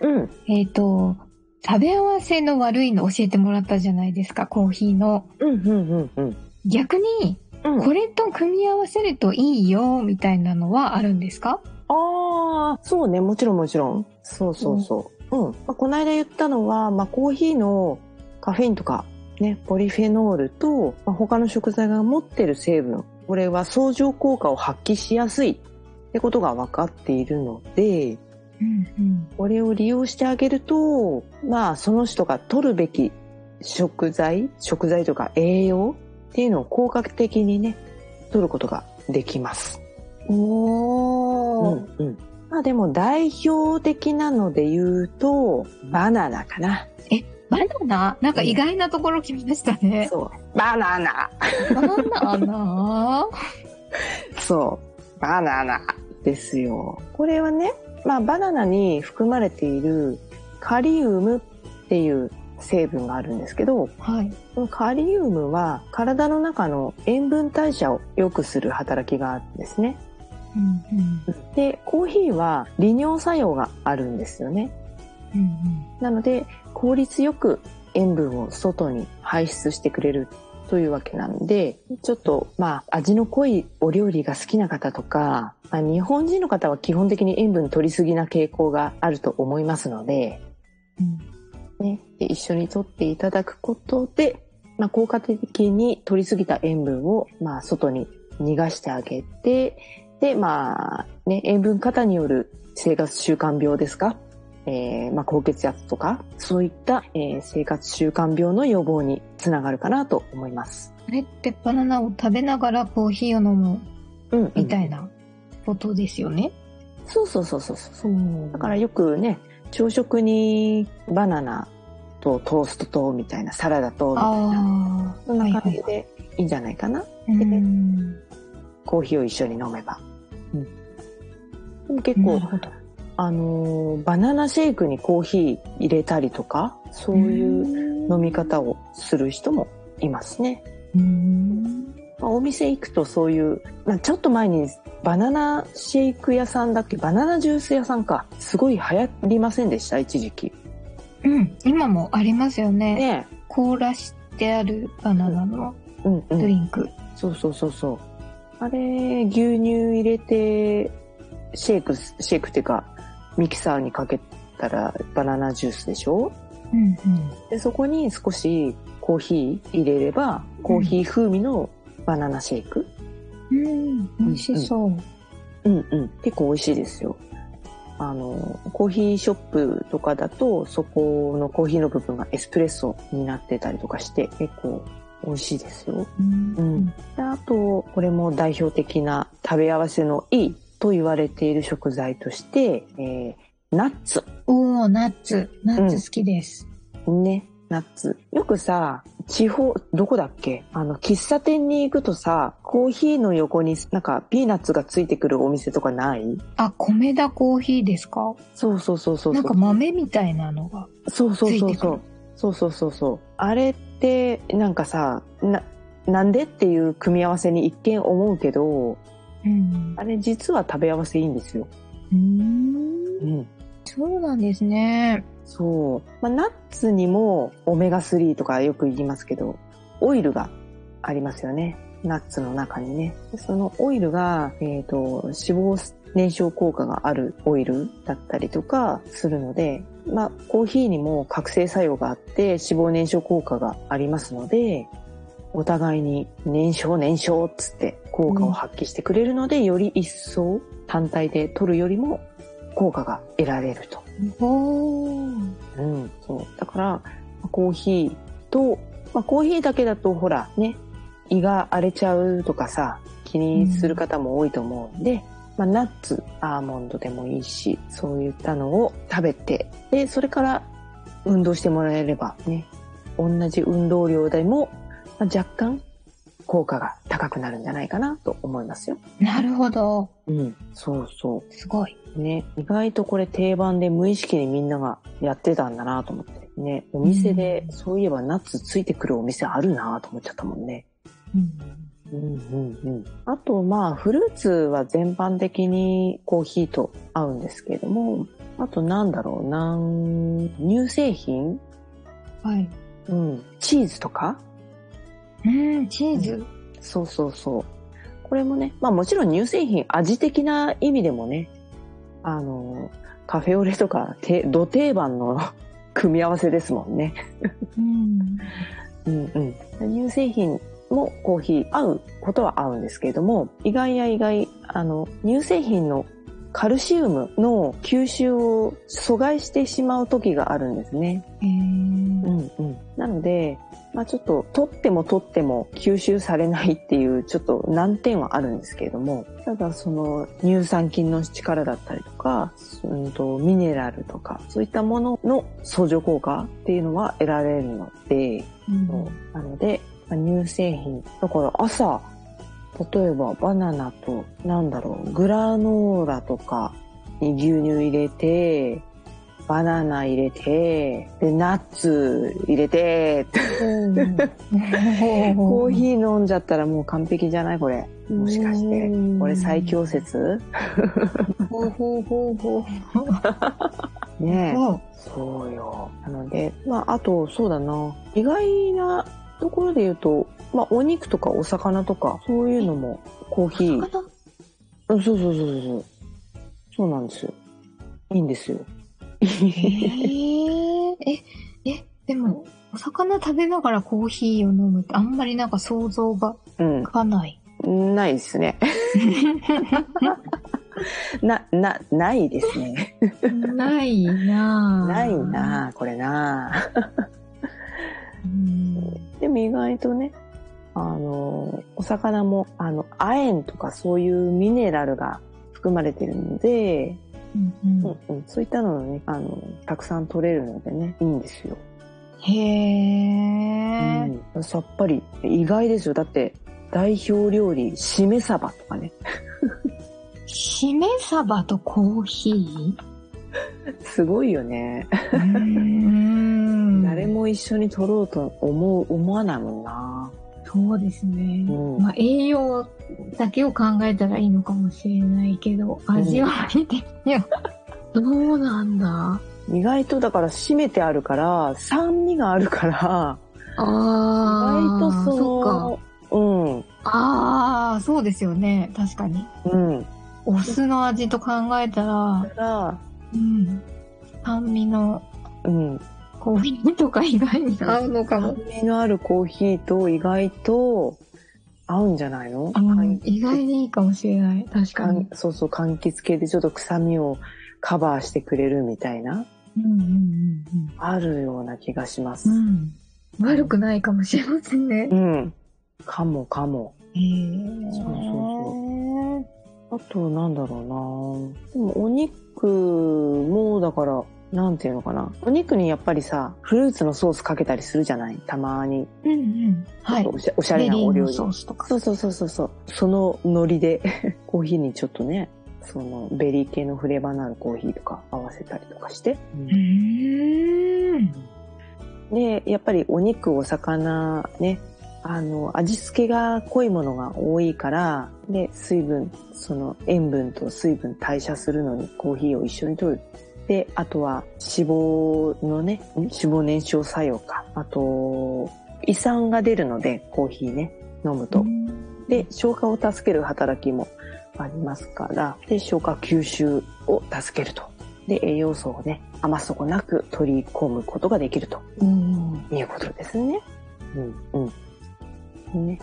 うん。えっ、と食べ合わせの悪いの教えてもらったじゃないですかコーヒーの。うんうんうんうん。逆にうん。これと組み合わせるといいよみたいなのはあるんですか？ああ、そうね、もちろんもちろん。そうそうそう。うん。まあ、この間言ったのは、まあ、コーヒーのカフェインとか、ね、ポリフェノールと、まあ、他の食材が持ってる成分、これは相乗効果を発揮しやすいってことが分かっているので、うんうんこれを利用してあげると、まあ、その人が取るべき食材、食材とか栄養っていうのを効果的にね、取ることができます。おー、うんうん。まあでも代表的なので言うと、バナナかな。バナナ？なんか意外なところ来ましたね。そう。バナナバナナ？そう。バナナですよ。これはね、まあバナナに含まれているカリウムっていう成分があるんですけど、はい。このカリウムは体の中の塩分代謝を良くする働きがあるんですね。うんで、コーヒーは利尿作用があるんですよね。うんうんなので効率よく塩分を外に排出してくれるというわけなんでちょっとまあ味の濃いお料理が好きな方とか、まあ、日本人の方は基本的に塩分取りすぎな傾向があると思いますので,、うん。ね、で一緒に取っていただくことで、まあ、効果的に取りすぎた塩分をまあ外に逃がしてあげてでまあね塩分過多による生活習慣病ですかえーまあ、高血圧とか、そういった、えー生活習慣病の予防につながるかなと思います。あれってバナナを食べながらコーヒーを飲むうん、みたいなことですよね？そうそうそうそうそう。うだからよくね、朝食にバナナとトーストとみたいなサラダとみたいな、あそんな感じでいいんじゃないかな。あ、うん。コーヒーを一緒に飲めば。うん、でも結構。あのーバナナシェイクにコーヒー入れたりとか、そういう飲み方をする人もいますね。うん。まあお店行くとそういう、まあ、ちょっと前にバナナシェイク屋さんだっけ？バナナジュース屋さんか。すごい流行りませんでした？一時期。うん。今もありますよね。ね凍らしてあるバナナのえ。うんうドん。リンク。そうそうそうそう。あれ、牛乳入れて、シェイク、シェイクっていうか、ミキサーにかけたらバナナジュースでしょ？うんうん。で、そこに少しコーヒー入れれば、コーヒー風味のバナナシェイク？うん、美味しそう。うんうん。結構美味しいですよ。あの、コーヒーショップとかだと、そこのコーヒーの部分がエスプレッソになってたりとかして、結構美味しいですよ。うんうん。であと、これも代表的な食べ合わせのいいと言われている食材として、えーナッツ。おー、ナッツ。ナッツ好きです。ね、ナッツ。よくさ、地方、どこだっけ？あの、喫茶店に行くとさ、コーヒーの横になんかピーナッツがついてくるお店とかない？あ、コメダコーヒーですか？そうそうそうそうそう。なんか豆みたいなのが。そうそうそうそう。そうそうそうそう。あれって、なんかさ、な、なんでっていう組み合わせに一見思うけど、うん。あれ実は食べ合わせいいんですよ。うーんうん。そうなんですね。そう。まあ、ナッツにもオメガ3とかよく言いますけど、オイルがありますよね。ナッツの中にね。でそのオイルが、えっ、と、脂肪燃焼効果があるオイルだったりとかするので、まあ、コーヒーにも覚醒作用があって脂肪燃焼効果がありますので、お互いに燃焼燃焼っつって効果を発揮してくれるので、より一層単体で取るよりも効果が得られると。うん、そう。だから、コーヒーと、まあ、コーヒーだけだとほらね、胃が荒れちゃうとかさ、気にする方も多いと思うんで、まあ、ナッツ、アーモンドでもいいし、そういったのを食べて、で、それから運動してもらえればね、同じ運動量でも、まあ、若干効果が高くなるんじゃないかなと思いますよ。なるほど。うん、そうそすごい。う。ね、意外とこれ定番で無意識にみんながやってたんだなと思って。ね、お店でそういえばナッツついてくるお店あるなと思っちゃったもんね。うん。うんうんうん。あと、まあ、フルーツは全般的にコーヒーと合うんですけれども、あとなんだろうな、乳製品？はい。うん。チーズとか？うん、チーズ。そうそうそう。これもね、まあもちろん乳製品、味的な意味でもね、あの、カフェオレとか、て、土定番の 組み合わせですもんね。うん。うんうん。乳製品もコーヒー合うことは合うんですけれども、意外や意外、あの、乳製品のカルシウムの吸収を阻害してしまう時があるんですね。うんうん。なので、まあちょっと取っても取っても吸収されないっていうちょっと難点はあるんですけれども、ただその乳酸菌の力だったりとか、うんとミネラルとか、そういったものの相乗効果っていうのは得られるので、うんなので、まあ乳製品。だから朝、例えばバナナと、なんだろう、グラノーラとかに牛乳入れて、バナナ入れて、で、ナッツ入れて、コーヒー飲んじゃったらもう完璧じゃない？これ。もしかして。これ最強説？ほうほうほうほう。ねえ。ほうそうよ。なので、まあ、あと、そうだな。意外なところで言うと、まあ、お肉とかお魚とか、そういうのもコーヒー。そうそうそうそう。そうなん。ですよ。いいん。ですよ。へーえ、え、でも、お魚食べながらコーヒーを飲むってあんまりなんか想像がうんつ。かない。ないですね。な、な、ないですね。ないなぁないなあこれなあうんでも意外とね、あの、お魚も、あの、亜鉛とかそういうミネラルが含まれてるので、うんうんうん、そういったのをね、あの、たくさん取れるのでね、いいんですよ。へー。うん、さっぱり。意外ですよ。だって、代表料理、しめ鯖とかね。しめ鯖とコーヒすごいよね。誰も一緒に取ろうと思う、思わないもんな。そうですね。うんまあ、栄養だけを考えたらいいのかもしれないけど、味わい的には、どうなんだ？意外とだから締めてあるから、酸味があるから、意あ外とそそっか。の、うん、ああ、そうですよね。確かに。うん。お酢の味と考えたら、うん。酸味のうん。コーヒーとか意外に合うのかも。酸味のあるコーヒーと意外と合うんじゃないの、うん意外にいいかもしれない。確かに。そうそう、柑橘系でちょっと臭みをカバーしてくれるみたいな、うんうんあるような気がします。うんうん。うん。悪くないかもしれませんね。うん。かもかも。へえ。そうそうあと、なんだろうなでも、お肉も、だから、なんていうのかな。お肉にやっぱりさ、フルーツのソースかけたりするじゃない？たまに。うんうん。はい。おしゃおしゃれなお料理。ソースとか。そうそうそうそうそう。そのノリで、コーヒーにちょっとね、そのベリー系のフレーバーのあるコーヒーとか合わせたりとかして。うーん。で、やっぱりお肉、お魚、ね、あの、味付けが濃いものが多いから、で、水分、その塩分と水分代謝するのにコーヒーを一緒に摂る。で、あとは脂肪のね、ん脂肪燃焼作用か。あと、胃酸が出るので、コーヒーね、飲むと。で、消化を助ける働きもありますから、で、消化吸収を助けると。で、栄養素をね、余すとこなく取り込むことができるとうん。いうことですね。うん、うん。ね。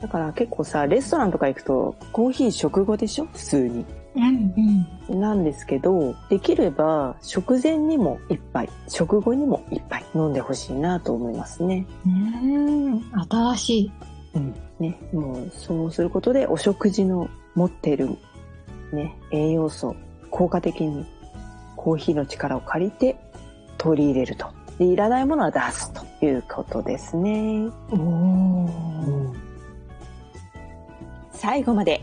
だから結構さ、レストランとか行くと、コーヒー食後でしょ？普通に。うんうん。なんですけど、できれば食前にも一杯、食後にも一杯飲んでほしいなと思いますね。うん。新しい。うん。ね。もうそうすることでお食事の持っているね、栄養素、効果的にコーヒーの力を借りて取り入れると。で、いらないものは出すということですね。おー。最後まで